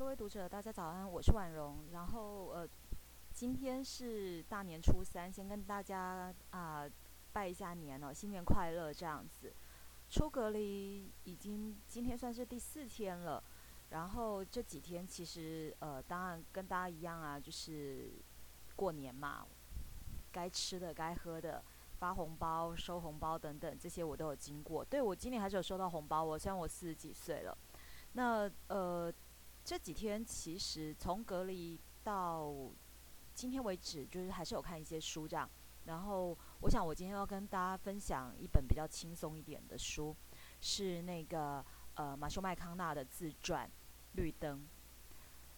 各位读者，大家早安，我是婉容。然后呃，今天是大年初三，先跟大家啊拜一下年哦，新年快乐这样子。出隔离已经今天算是第四天了，然后这几天其实呃，当然跟大家一样啊，就是过年嘛，该吃的、该喝的，发红包、收红包等等，这些我都有经过。对我今年还是有收到红包，我虽然我四十几岁了，那呃。这几天其实从隔离到今天为止，就是还是有看一些书这样。然后我想我今天要跟大家分享一本比较轻松一点的书，是那个呃马修麦康纳的自传《绿灯》。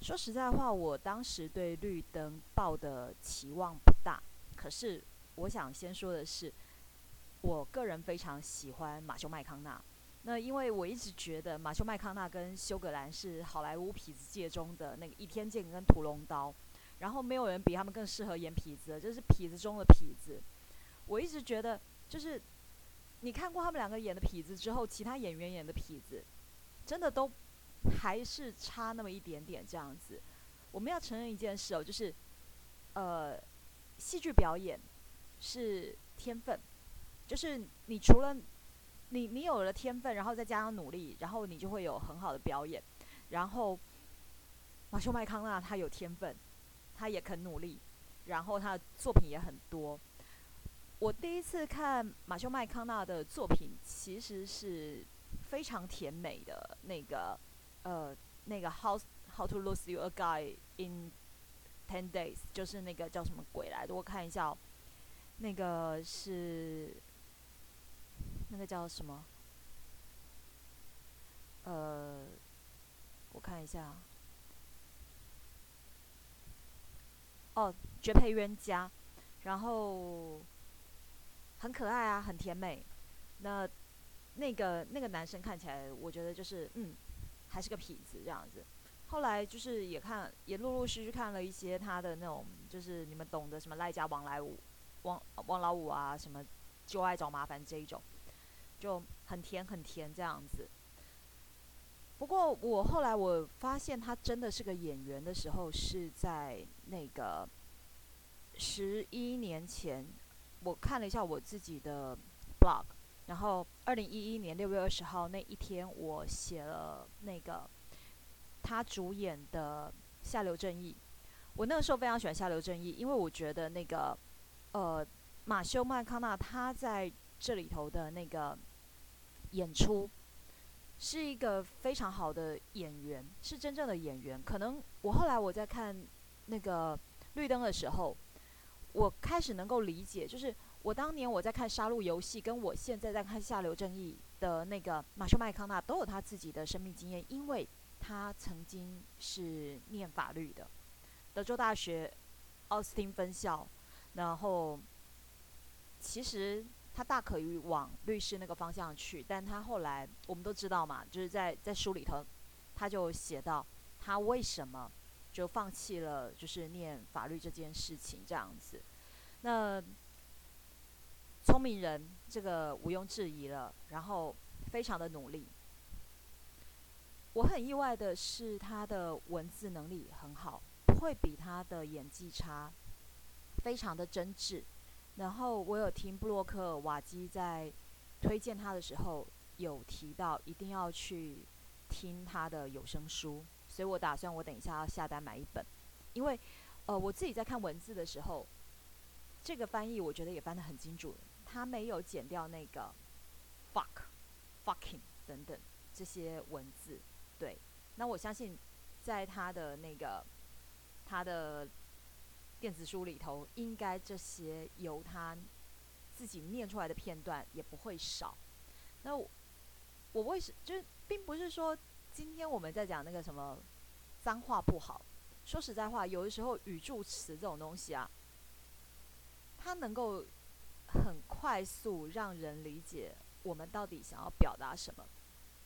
说实在话，我当时对《绿灯》抱的期望不大。可是我想先说的是，我个人非常喜欢马修麦康纳。那因为我一直觉得马修麦康纳跟休格兰是好莱坞痞子界中的那个倚天剑跟屠龙刀，然后没有人比他们更适合演痞子，就是痞子中的痞子。我一直觉得，就是你看过他们两个演的痞子之后，其他演员演的痞子，真的都还是差那么一点点这样子。我们要承认一件事哦，就是呃，戏剧表演是天分，就是你除了你你有了天分，然后再加上努力，然后你就会有很好的表演。然后马修麦康纳他有天分，他也肯努力，然后他的作品也很多。我第一次看马修麦康纳的作品，其实是非常甜美的那个呃那个 How How to Lose You a Guy in Ten Days，就是那个叫什么鬼来的？我看一下，哦，那个是。那个叫什么？呃，我看一下。哦，绝配冤家，然后很可爱啊，很甜美。那那个那个男生看起来，我觉得就是嗯，还是个痞子这样子。后来就是也看，也陆陆续续看了一些他的那种，就是你们懂得什么赖家王来武、王王老五啊，什么就爱找麻烦这一种。就很甜很甜这样子。不过我后来我发现他真的是个演员的时候，是在那个十一年前，我看了一下我自己的 blog，然后二零一一年六月二十号那一天，我写了那个他主演的《下流正义》。我那个时候非常喜欢《下流正义》，因为我觉得那个呃马修麦康纳他在这里头的那个。演出是一个非常好的演员，是真正的演员。可能我后来我在看那个绿灯的时候，我开始能够理解，就是我当年我在看《杀戮游戏》，跟我现在在看《下流正义》的那个马修麦康纳都有他自己的生命经验，因为他曾经是念法律的，德州大学奥斯汀分校，然后其实。他大可以往律师那个方向去，但他后来我们都知道嘛，就是在在书里头，他就写到他为什么就放弃了就是念法律这件事情这样子。那聪明人这个毋庸置疑了，然后非常的努力。我很意外的是他的文字能力很好，不会比他的演技差，非常的真挚。然后我有听布洛克瓦基在推荐他的时候，有提到一定要去听他的有声书，所以我打算我等一下要下单买一本，因为呃我自己在看文字的时候，这个翻译我觉得也翻得很精准，他没有剪掉那个 fuck、fucking 等等这些文字，对，那我相信在他的那个他的。电子书里头应该这些由他自己念出来的片段也不会少。那我我为什就是并不是说今天我们在讲那个什么脏话不好。说实在话，有的时候语助词这种东西啊，它能够很快速让人理解我们到底想要表达什么。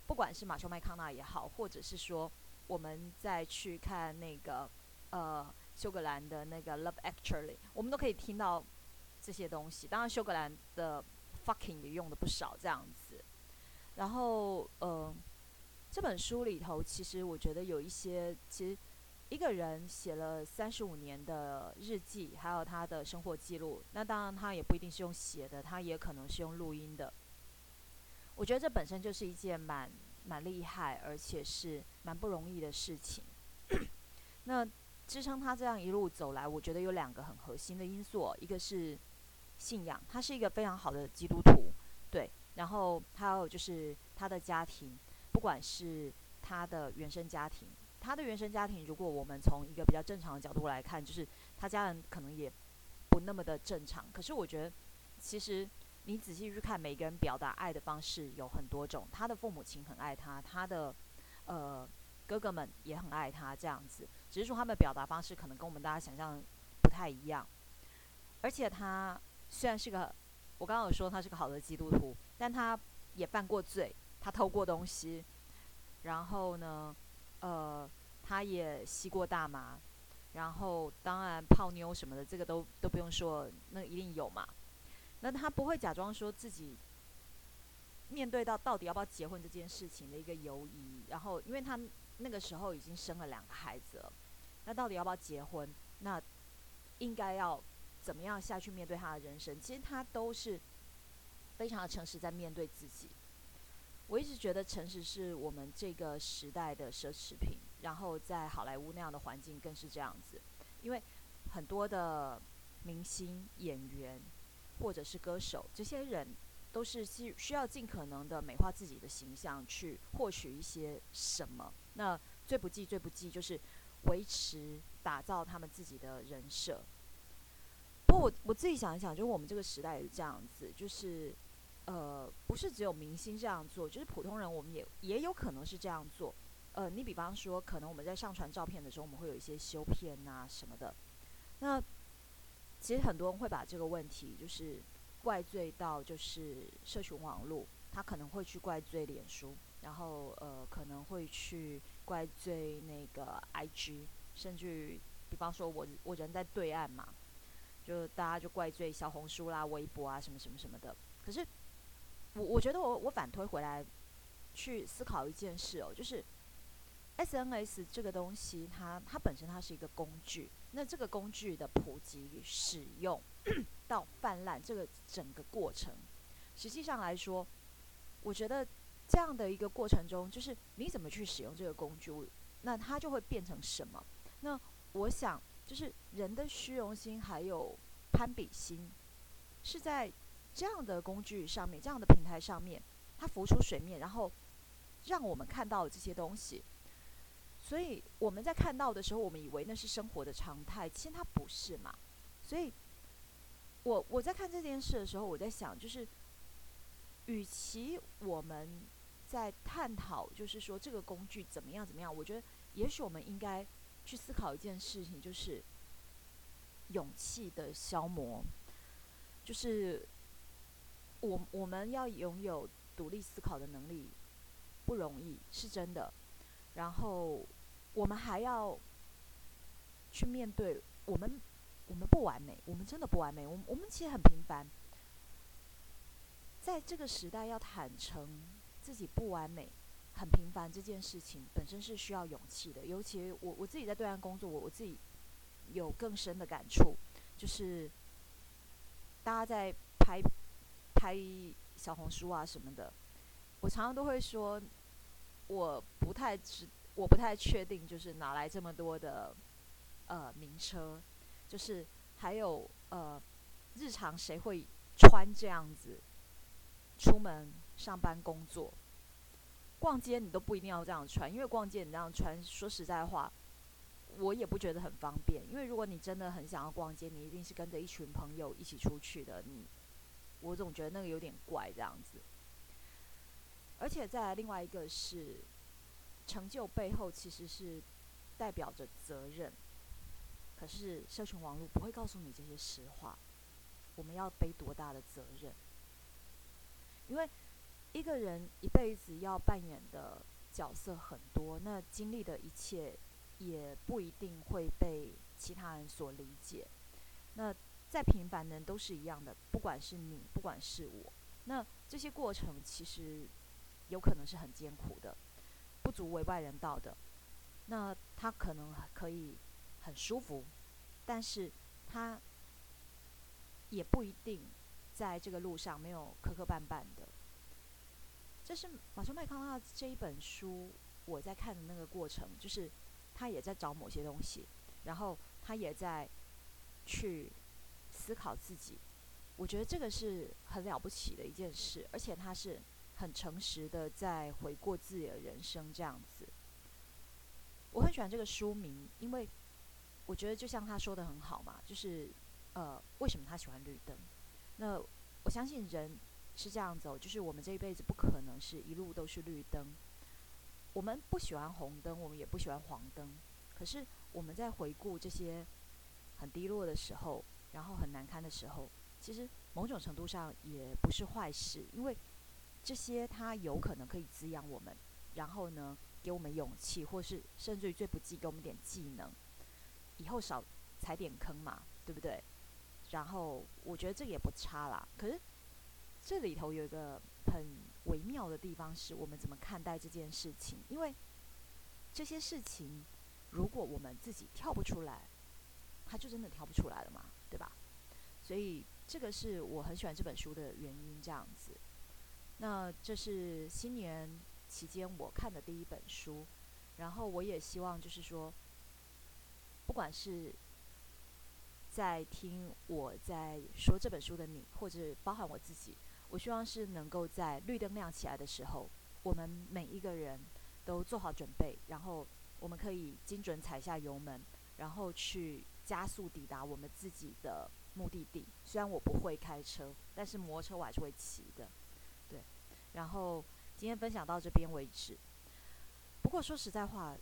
不管是马修麦康纳也好，或者是说我们再去看那个呃。休格兰的那个《Love Actually》，我们都可以听到这些东西。当然，休格兰的 “fucking” 也用的不少，这样子。然后，呃，这本书里头，其实我觉得有一些，其实一个人写了三十五年的日记，还有他的生活记录，那当然他也不一定是用写的，他也可能是用录音的。我觉得这本身就是一件蛮蛮厉害，而且是蛮不容易的事情。那支撑他这样一路走来，我觉得有两个很核心的因素，一个是信仰，他是一个非常好的基督徒，对，然后还有就是他的家庭。不管是他的原生家庭，他的原生家庭，如果我们从一个比较正常的角度来看，就是他家人可能也不那么的正常。可是我觉得，其实你仔细去看，每个人表达爱的方式有很多种。他的父母亲很爱他，他的呃哥哥们也很爱他，这样子，只是说他们表达方式可能跟我们大家想象不太一样。而且他虽然是个，我刚刚有说他是个好的基督徒，但他也犯过罪。他偷过东西，然后呢，呃，他也吸过大麻，然后当然泡妞什么的，这个都都不用说，那一定有嘛。那他不会假装说自己面对到到底要不要结婚这件事情的一个犹疑，然后因为他那个时候已经生了两个孩子了，那到底要不要结婚？那应该要怎么样下去面对他的人生？其实他都是非常的诚实在面对自己。我一直觉得诚实是我们这个时代的奢侈品，然后在好莱坞那样的环境更是这样子，因为很多的明星、演员或者是歌手，这些人都是需需要尽可能的美化自己的形象，去获取一些什么。那最不济、最不济就是维持、打造他们自己的人设。不过我我自己想一想，就是我们这个时代也是这样子，就是。呃，不是只有明星这样做，就是普通人，我们也也有可能是这样做。呃，你比方说，可能我们在上传照片的时候，我们会有一些修片呐什么的。那其实很多人会把这个问题，就是怪罪到就是社群网络，他可能会去怪罪脸书，然后呃可能会去怪罪那个 IG，甚至比方说我我人在对岸嘛，就大家就怪罪小红书啦、微博啊什么什么什么的。可是。我我觉得我我反推回来，去思考一件事哦，就是 S N S 这个东西，它它本身它是一个工具，那这个工具的普及使用 到泛滥这个整个过程，实际上来说，我觉得这样的一个过程中，就是你怎么去使用这个工具，那它就会变成什么？那我想，就是人的虚荣心还有攀比心，是在。这样的工具上面，这样的平台上面，它浮出水面，然后让我们看到这些东西。所以我们在看到的时候，我们以为那是生活的常态，其实它不是嘛。所以，我我在看这件事的时候，我在想，就是与其我们在探讨，就是说这个工具怎么样怎么样，我觉得也许我们应该去思考一件事情，就是勇气的消磨，就是。我我们要拥有独立思考的能力不容易，是真的。然后我们还要去面对我们，我们不完美，我们真的不完美。我们我们其实很平凡，在这个时代要坦诚自己不完美、很平凡这件事情本身是需要勇气的。尤其我我自己在对岸工作，我我自己有更深的感触，就是大家在拍。拍小红书啊什么的，我常常都会说，我不太知，我不太确定，就是哪来这么多的呃名车，就是还有呃日常谁会穿这样子出门上班工作，逛街你都不一定要这样穿，因为逛街你这样穿，说实在话，我也不觉得很方便，因为如果你真的很想要逛街，你一定是跟着一群朋友一起出去的，你。我总觉得那个有点怪这样子，而且再来另外一个是，成就背后其实是代表着责任，可是社群网络不会告诉你这些实话，我们要背多大的责任？因为一个人一辈子要扮演的角色很多，那经历的一切也不一定会被其他人所理解，那。再平凡的人都是一样的，不管是你，不管是我，那这些过程其实有可能是很艰苦的。不足为外人道的，那他可能可以很舒服，但是他也不一定在这个路上没有磕磕绊绊的。这是马修麦康纳这一本书我在看的那个过程，就是他也在找某些东西，然后他也在去思考自己。我觉得这个是很了不起的一件事，而且他是。很诚实的在回顾自己的人生，这样子。我很喜欢这个书名，因为我觉得就像他说的很好嘛，就是呃，为什么他喜欢绿灯？那我相信人是这样走，就是我们这一辈子不可能是一路都是绿灯。我们不喜欢红灯，我们也不喜欢黄灯。可是我们在回顾这些很低落的时候，然后很难堪的时候，其实某种程度上也不是坏事，因为。这些它有可能可以滋养我们，然后呢，给我们勇气，或是甚至于最不济给我们点技能，以后少踩点坑嘛，对不对？然后我觉得这个也不差啦。可是这里头有一个很微妙的地方，是我们怎么看待这件事情？因为这些事情，如果我们自己跳不出来，它就真的跳不出来了嘛，对吧？所以这个是我很喜欢这本书的原因，这样子。那这是新年期间我看的第一本书，然后我也希望就是说，不管是在听我在说这本书的你，或者包含我自己，我希望是能够在绿灯亮起来的时候，我们每一个人都做好准备，然后我们可以精准踩下油门，然后去加速抵达我们自己的目的地。虽然我不会开车，但是摩托车我还是会骑的。对然后今天分享到这边为止。不过说实在话，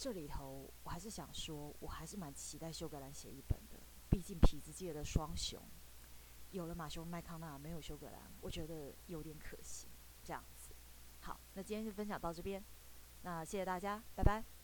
这里头我还是想说，我还是蛮期待休格兰写一本的。毕竟痞子界的双雄，有了马修麦康纳，没有休格兰，我觉得有点可惜。这样子，好，那今天就分享到这边。那谢谢大家，拜拜。